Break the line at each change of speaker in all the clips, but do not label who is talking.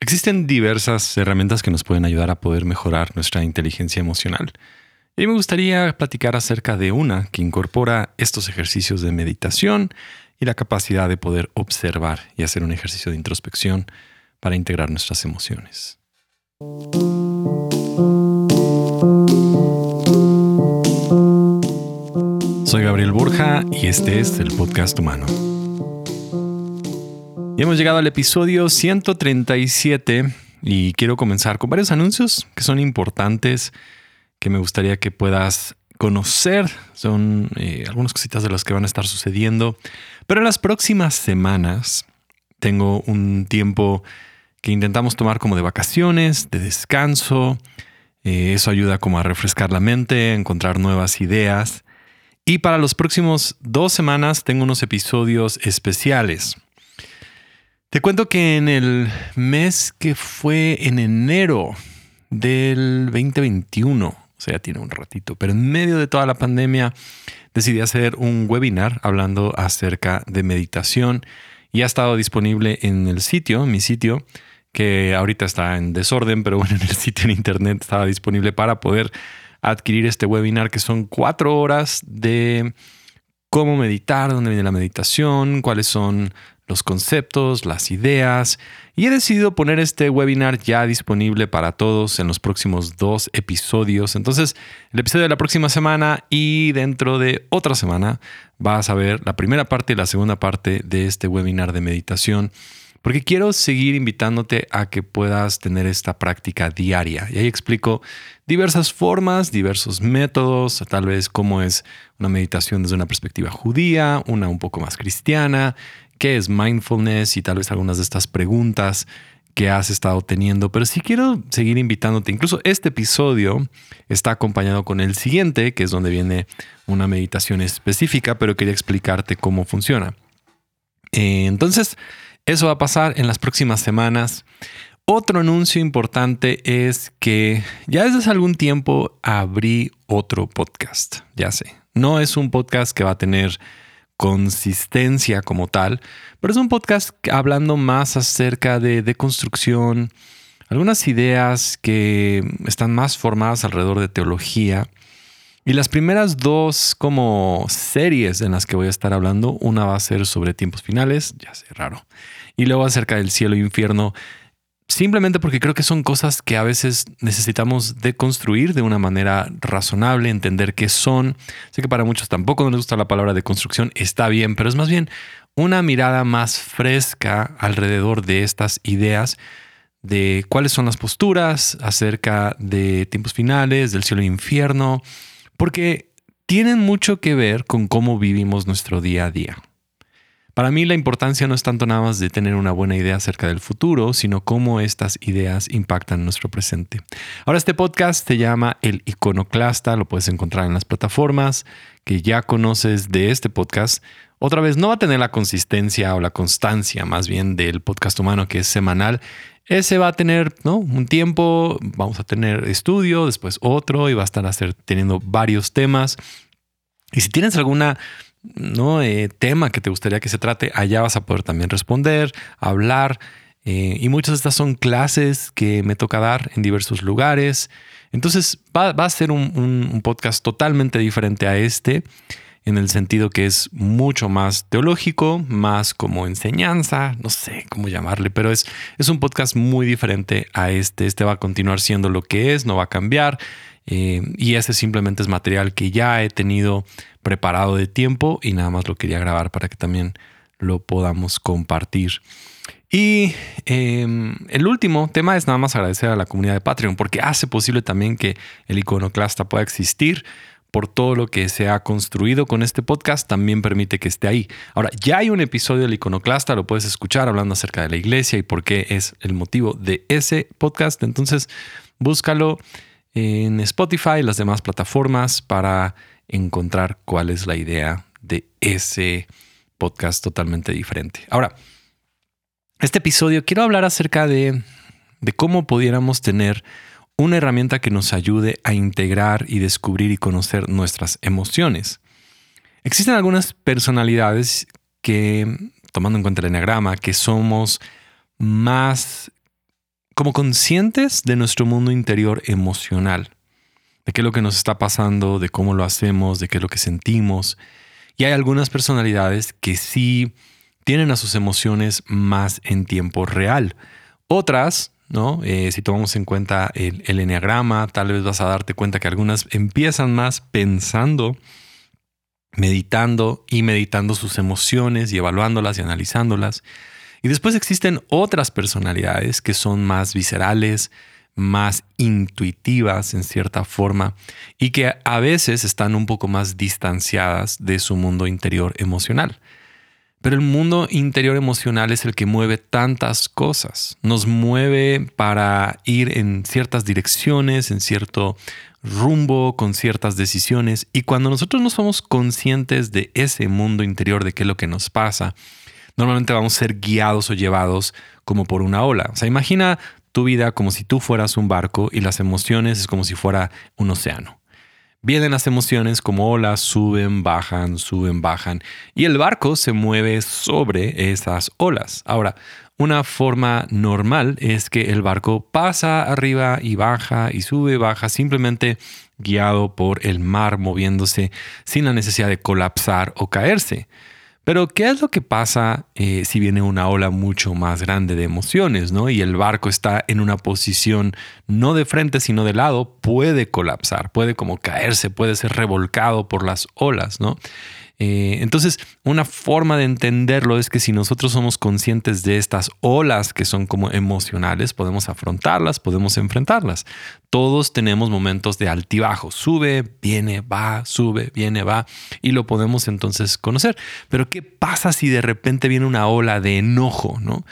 Existen diversas herramientas que nos pueden ayudar a poder mejorar nuestra inteligencia emocional. Y me gustaría platicar acerca de una que incorpora estos ejercicios de meditación y la capacidad de poder observar y hacer un ejercicio de introspección para integrar nuestras emociones. Soy Gabriel Borja y este es el podcast humano. Y hemos llegado al episodio 137 y quiero comenzar con varios anuncios que son importantes, que me gustaría que puedas conocer. Son eh, algunas cositas de las que van a estar sucediendo. Pero en las próximas semanas tengo un tiempo que intentamos tomar como de vacaciones, de descanso. Eh, eso ayuda como a refrescar la mente, a encontrar nuevas ideas. Y para los próximos dos semanas tengo unos episodios especiales. Te cuento que en el mes que fue en enero del 2021, o sea, tiene un ratito, pero en medio de toda la pandemia decidí hacer un webinar hablando acerca de meditación y ha estado disponible en el sitio, mi sitio, que ahorita está en desorden, pero bueno, en el sitio en internet estaba disponible para poder adquirir este webinar que son cuatro horas de cómo meditar, dónde viene la meditación, cuáles son los conceptos, las ideas, y he decidido poner este webinar ya disponible para todos en los próximos dos episodios. Entonces, el episodio de la próxima semana y dentro de otra semana vas a ver la primera parte y la segunda parte de este webinar de meditación. Porque quiero seguir invitándote a que puedas tener esta práctica diaria. Y ahí explico diversas formas, diversos métodos, tal vez cómo es una meditación desde una perspectiva judía, una un poco más cristiana, qué es mindfulness y tal vez algunas de estas preguntas que has estado teniendo, pero si quiero seguir invitándote, incluso este episodio está acompañado con el siguiente, que es donde viene una meditación específica, pero quería explicarte cómo funciona. Eh, entonces, eso va a pasar en las próximas semanas. Otro anuncio importante es que ya desde hace algún tiempo abrí otro podcast, ya sé. No es un podcast que va a tener consistencia como tal, pero es un podcast hablando más acerca de, de construcción, algunas ideas que están más formadas alrededor de teología. Y las primeras dos como series en las que voy a estar hablando, una va a ser sobre tiempos finales, ya sé, raro, y luego acerca del cielo e infierno, simplemente porque creo que son cosas que a veces necesitamos deconstruir de una manera razonable, entender qué son. Sé que para muchos tampoco nos gusta la palabra de construcción, está bien, pero es más bien una mirada más fresca alrededor de estas ideas de cuáles son las posturas acerca de tiempos finales, del cielo e infierno, porque tienen mucho que ver con cómo vivimos nuestro día a día. Para mí la importancia no es tanto nada más de tener una buena idea acerca del futuro, sino cómo estas ideas impactan nuestro presente. Ahora este podcast se llama El Iconoclasta, lo puedes encontrar en las plataformas que ya conoces de este podcast. Otra vez, no va a tener la consistencia o la constancia más bien del podcast humano que es semanal. Ese va a tener ¿no? un tiempo, vamos a tener estudio, después otro y va a estar teniendo varios temas. Y si tienes alguna ¿no? Eh, tema que te gustaría que se trate, allá vas a poder también responder, hablar. Eh, y muchas de estas son clases que me toca dar en diversos lugares. Entonces va, a ser un, podcast totalmente diferente a este, en el sentido que es mucho más teológico, más como enseñanza, no sé cómo llamarle, pero es, es un podcast muy diferente a este. Este va a continuar siendo lo que es, no va a cambiar. Eh, y ese simplemente es material que ya he tenido preparado de tiempo y nada más lo quería grabar para que también lo podamos compartir. Y em, el último tema es nada más agradecer a la comunidad de Patreon porque hace posible también que el iconoclasta pueda existir por todo lo que se ha construido con este podcast, también permite que esté ahí. Ahora, ya hay un episodio del iconoclasta, lo puedes escuchar hablando acerca de la iglesia y por qué es el motivo de ese podcast. Entonces, búscalo en Spotify y las demás plataformas para encontrar cuál es la idea de ese podcast totalmente diferente. Ahora, este episodio quiero hablar acerca de, de cómo pudiéramos tener una herramienta que nos ayude a integrar y descubrir y conocer nuestras emociones. Existen algunas personalidades que, tomando en cuenta el enagrama, que somos más como conscientes de nuestro mundo interior emocional, de qué es lo que nos está pasando, de cómo lo hacemos, de qué es lo que sentimos. Y hay algunas personalidades que sí tienen a sus emociones más en tiempo real. Otras, ¿no? Eh, si tomamos en cuenta el, el enneagrama, tal vez vas a darte cuenta que algunas empiezan más pensando, meditando y meditando sus emociones y evaluándolas y analizándolas. Y después existen otras personalidades que son más viscerales, más intuitivas en cierta forma y que a veces están un poco más distanciadas de su mundo interior emocional. Pero el mundo interior emocional es el que mueve tantas cosas. Nos mueve para ir en ciertas direcciones, en cierto rumbo, con ciertas decisiones. Y cuando nosotros no somos conscientes de ese mundo interior, de qué es lo que nos pasa, normalmente vamos a ser guiados o llevados como por una ola. O sea, imagina tu vida como si tú fueras un barco y las emociones es como si fuera un océano. Vienen las emociones como olas, suben, bajan, suben, bajan, y el barco se mueve sobre esas olas. Ahora, una forma normal es que el barco pasa arriba y baja y sube, baja, simplemente guiado por el mar moviéndose sin la necesidad de colapsar o caerse. Pero, ¿qué es lo que pasa eh, si viene una ola mucho más grande de emociones, ¿no? Y el barco está en una posición no de frente, sino de lado, puede colapsar, puede como caerse, puede ser revolcado por las olas, ¿no? Eh, entonces, una forma de entenderlo es que si nosotros somos conscientes de estas olas que son como emocionales, podemos afrontarlas, podemos enfrentarlas. Todos tenemos momentos de altibajo, sube, viene, va, sube, viene, va, y lo podemos entonces conocer. Pero ¿qué pasa si de repente viene una ola de enojo, no?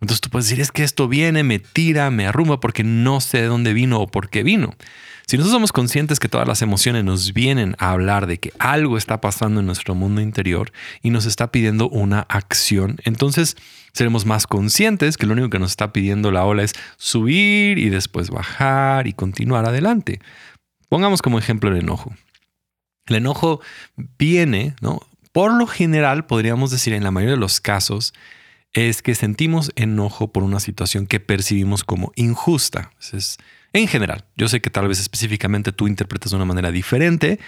Entonces tú puedes decir, es que esto viene, me tira, me arrumba porque no sé de dónde vino o por qué vino. Si nosotros somos conscientes que todas las emociones nos vienen a hablar de que algo está pasando en nuestro mundo interior y nos está pidiendo una acción, entonces seremos más conscientes que lo único que nos está pidiendo la ola es subir y después bajar y continuar adelante. Pongamos como ejemplo el enojo. El enojo viene, ¿no? Por lo general, podríamos decir en la mayoría de los casos, es que sentimos enojo por una situación que percibimos como injusta. En general. Yo sé que tal vez específicamente tú interpretas de una manera diferente.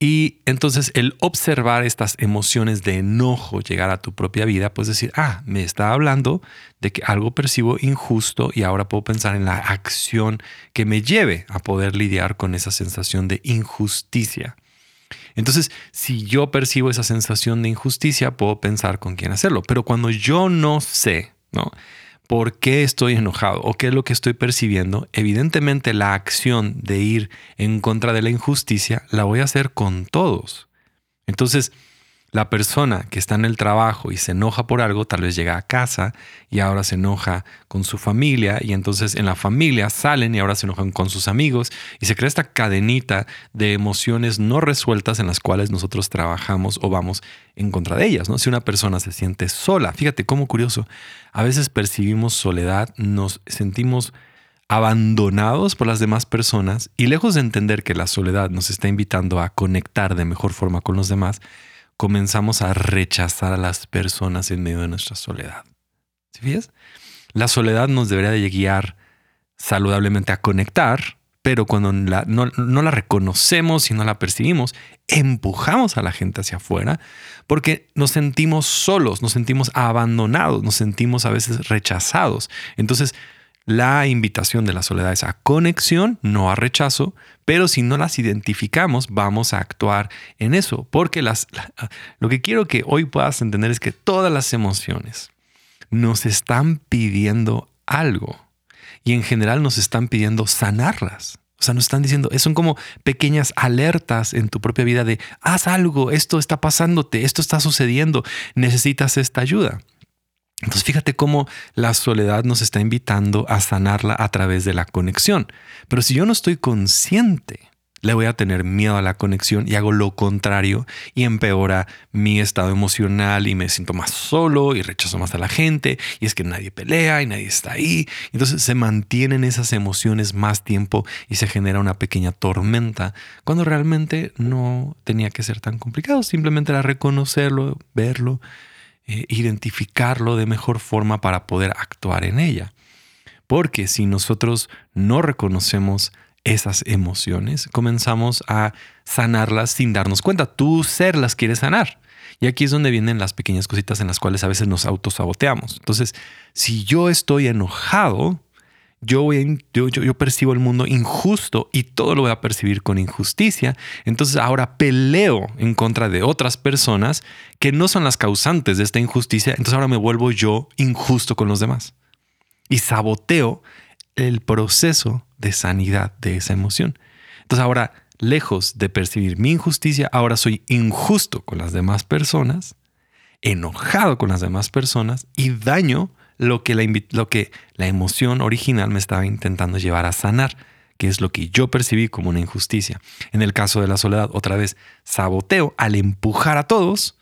Y entonces el observar estas emociones de enojo llegar a tu propia vida, pues decir, ah, me está hablando de que algo percibo injusto y ahora puedo pensar en la acción que me lleve a poder lidiar con esa sensación de injusticia. Entonces, si yo percibo esa sensación de injusticia, puedo pensar con quién hacerlo. Pero cuando yo no sé, ¿no? Por qué estoy enojado o qué es lo que estoy percibiendo, evidentemente la acción de ir en contra de la injusticia la voy a hacer con todos. Entonces, la persona que está en el trabajo y se enoja por algo, tal vez llega a casa y ahora se enoja con su familia y entonces en la familia salen y ahora se enojan con sus amigos y se crea esta cadenita de emociones no resueltas en las cuales nosotros trabajamos o vamos en contra de ellas. ¿no? Si una persona se siente sola, fíjate cómo curioso, a veces percibimos soledad, nos sentimos abandonados por las demás personas y lejos de entender que la soledad nos está invitando a conectar de mejor forma con los demás, comenzamos a rechazar a las personas en medio de nuestra soledad. ¿Sí fíjate? La soledad nos debería de guiar saludablemente a conectar, pero cuando no, la reconocemos y no la percibimos, empujamos a la gente hacia afuera porque nos sentimos solos, nos sentimos abandonados, nos sentimos a veces rechazados. Entonces, la invitación de la soledad es a conexión, no a rechazo, pero si no las identificamos, vamos a actuar en eso, porque las, lo que quiero que hoy puedas entender es que todas las emociones nos están pidiendo algo y en general nos están pidiendo sanarlas. O sea, nos están diciendo, son como pequeñas alertas en tu propia vida de, haz algo, esto está pasándote, esto está sucediendo, necesitas esta ayuda. Entonces fíjate cómo la soledad nos está invitando a sanarla a través de la conexión. Pero si yo no estoy consciente, le voy a tener miedo a la conexión y hago lo contrario y empeora mi estado emocional y me siento más solo y rechazo más a la gente y es que nadie pelea y nadie está ahí. Entonces se mantienen esas emociones más tiempo y se genera una pequeña tormenta cuando realmente no tenía que ser tan complicado. Simplemente era reconocerlo, verlo eh, identificarlo de mejor forma para poder actuar en ella. Porque si nosotros no reconocemos esas emociones, comenzamos a sanarlas sin darnos cuenta. Tú ser las quieres sanar. Y aquí es donde vienen las pequeñas cositas en las cuales a veces nos autosaboteamos. Entonces, si yo estoy enojado, yo, voy yo, yo, percibo el mundo injusto y todo lo voy a percibir con injusticia. Entonces ahora peleo en contra de otras personas que no son las causantes de esta injusticia. Entonces ahora me vuelvo yo injusto con los demás. Y saboteo el proceso de sanidad de esa emoción. Entonces ahora, lejos de percibir mi injusticia, ahora soy injusto con las demás personas, enojado con las demás personas y daño lo que, la, lo que la emoción original me estaba intentando llevar a sanar, que es lo que yo percibí como una injusticia. En el caso de la soledad, otra vez, saboteo al empujar a todos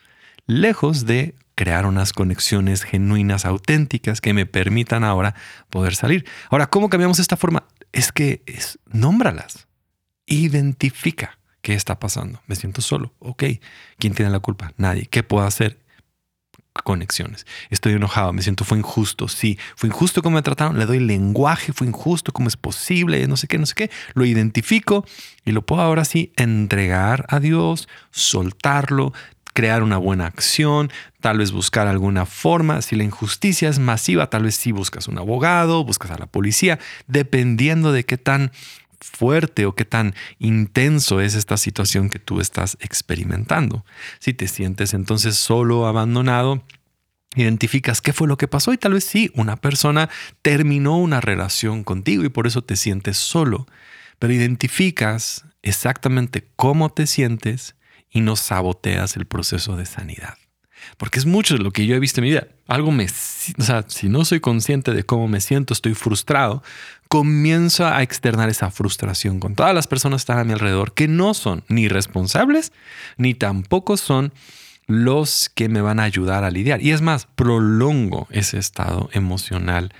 lejos de crear unas conexiones genuinas, auténticas, que me permitan ahora poder salir. Ahora, ¿cómo cambiamos esta forma? Es que es, nómbralas, identifica qué está pasando. Me siento solo. Ok, ¿quién tiene la culpa? Nadie. ¿Qué puedo hacer? Conexiones. Estoy enojado, me siento, fue injusto, sí, fue injusto como me trataron, le doy lenguaje, fue injusto, cómo es posible, no sé qué, no sé qué, lo identifico y lo puedo ahora sí entregar a Dios, soltarlo, crear una buena acción, tal vez buscar alguna forma. Si la injusticia es masiva, tal vez sí buscas un abogado, buscas a la policía, dependiendo de qué tan fuerte o qué tan intenso es esta situación que tú estás experimentando. Si te sientes entonces solo, abandonado, identificas qué fue lo que pasó y tal vez sí, una persona terminó una relación contigo y por eso te sientes solo, pero identificas exactamente cómo te sientes y no saboteas el proceso de sanidad. Porque es mucho de lo que yo he visto en mi vida. Algo me, o sea, si no soy consciente de cómo me siento, estoy frustrado, comienzo a externar esa frustración con todas las personas que están a mi alrededor que no son ni responsables ni tampoco son los que me van a ayudar a lidiar. Y es más, prolongo ese estado emocional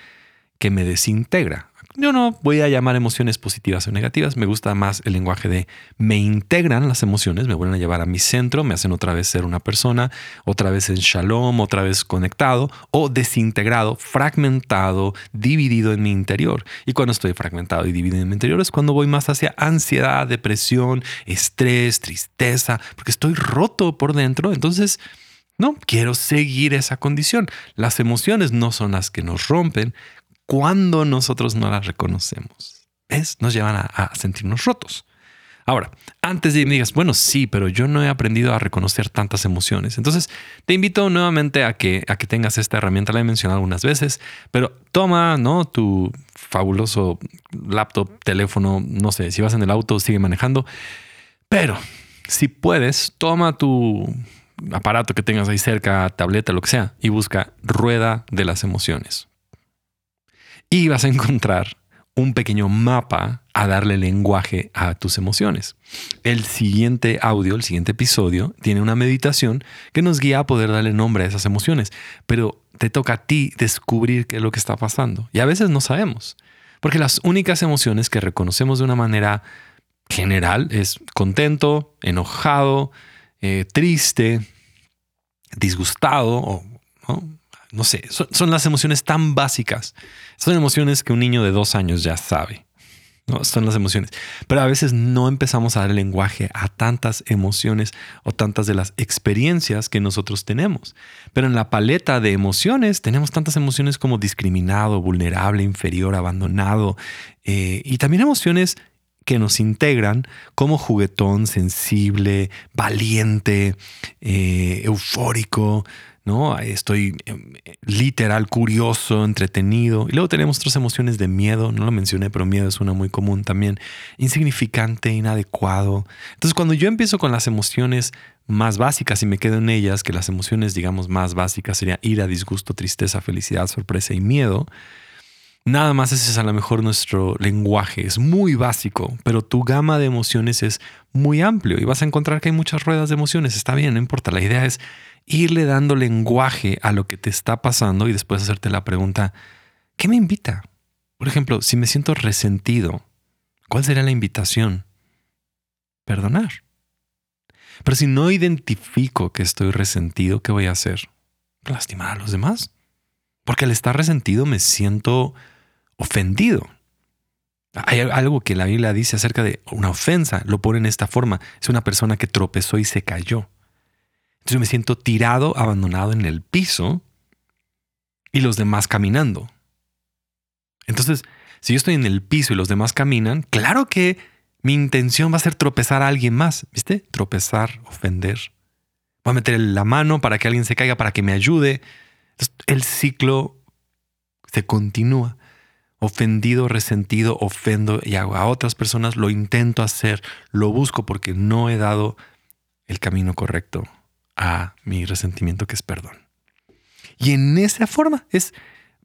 que me desintegra. Yo no voy a llamar emociones positivas o negativas, me gusta más el lenguaje de me integran las emociones, me vuelven a llevar a mi centro, me hacen otra vez ser una persona, otra vez en shalom, otra vez conectado o desintegrado, fragmentado, dividido en mi interior. Y cuando estoy fragmentado y dividido en mi interior es cuando voy más hacia ansiedad, depresión, estrés, tristeza, porque estoy roto por dentro, entonces... No, quiero seguir esa condición. Las emociones no son las que nos rompen, cuando nosotros no las reconocemos. ¿Ves? Nos llevan a, sentirnos rotos. Ahora, antes de que me digas, bueno, sí, pero yo no he aprendido a reconocer tantas emociones. Entonces, te invito nuevamente a que, a que tengas esta herramienta, la he mencionado algunas veces, pero toma, ¿no? Tu fabuloso laptop, teléfono, no sé, si vas en el auto, sigue manejando. Pero, si puedes, toma tu aparato que tengas ahí cerca, tableta, lo que sea, y busca rueda de las emociones y vas a encontrar un pequeño mapa a darle lenguaje a tus emociones. El siguiente audio, el siguiente episodio, tiene una meditación que nos guía a poder darle nombre a esas emociones, pero te toca a ti descubrir qué es lo que está pasando. Y a veces no sabemos, porque las únicas emociones que reconocemos de una manera general es contento, enojado, eh, triste, disgustado o sé, son, las emociones tan básicas. Son emociones que un niño de dos años ya sabe. ¿no? Son las emociones. Pero a veces no empezamos a dar lenguaje a tantas emociones o tantas de las experiencias que nosotros tenemos. Pero en la paleta de emociones tenemos tantas emociones como discriminado, vulnerable, inferior, abandonado eh, y también emociones que nos integran como juguetón, sensible, valiente, eh, eufórico, ¿no? Estoy em, literal curioso, entretenido. Y luego tenemos otras emociones de miedo, no lo mencioné, pero miedo es una muy común también. Insignificante, inadecuado. Entonces cuando yo empiezo con las emociones más básicas y me quedo en ellas, que las emociones digamos más básicas serían ira, disgusto, tristeza, felicidad, sorpresa y miedo. Nada más ese es a lo mejor nuestro lenguaje, es muy básico, pero tu gama de emociones es muy amplio y vas a encontrar que hay muchas ruedas de emociones, está bien, no importa, la idea es irle dando lenguaje a lo que te está pasando y después hacerte la pregunta, ¿qué me invita? Por ejemplo, si me siento resentido, ¿cuál sería la invitación? Perdonar. Pero si no identifico que estoy resentido, ¿qué voy a hacer? Lastimar a los demás. Porque al estar resentido me siento ofendido. Hay algo que la Biblia dice acerca de una ofensa, lo pone en esta forma. Es una persona que tropezó y se cayó. Entonces yo me siento tirado, abandonado en el piso y los demás caminando. Entonces, si yo estoy en el piso y los demás caminan, claro que mi intención va a ser tropezar a alguien más, ¿viste? Tropezar, ofender. Voy a meter la mano para que alguien se caiga, para que me ayude. el ciclo se continúa ofendido, resentido, ofendo y hago a otras personas, lo intento hacer, lo busco porque no he dado el camino correcto a mi resentimiento que es perdón. Y en esa forma es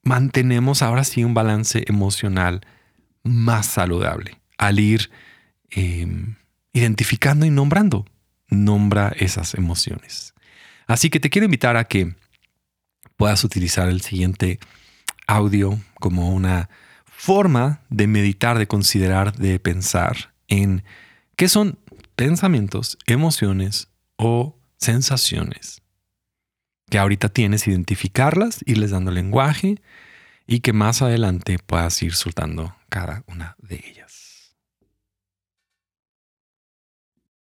mantenemos ahora sí un balance emocional más saludable al ir em, identificando y nombrando. Nombra esas emociones. Así que te quiero invitar a que puedas utilizar el siguiente audio como una forma de meditar, de considerar, de pensar en qué son pensamientos, emociones o sensaciones. Que ahorita tienes, identificarlas, irles dando lenguaje y que más adelante puedas ir soltando cada una de ellas.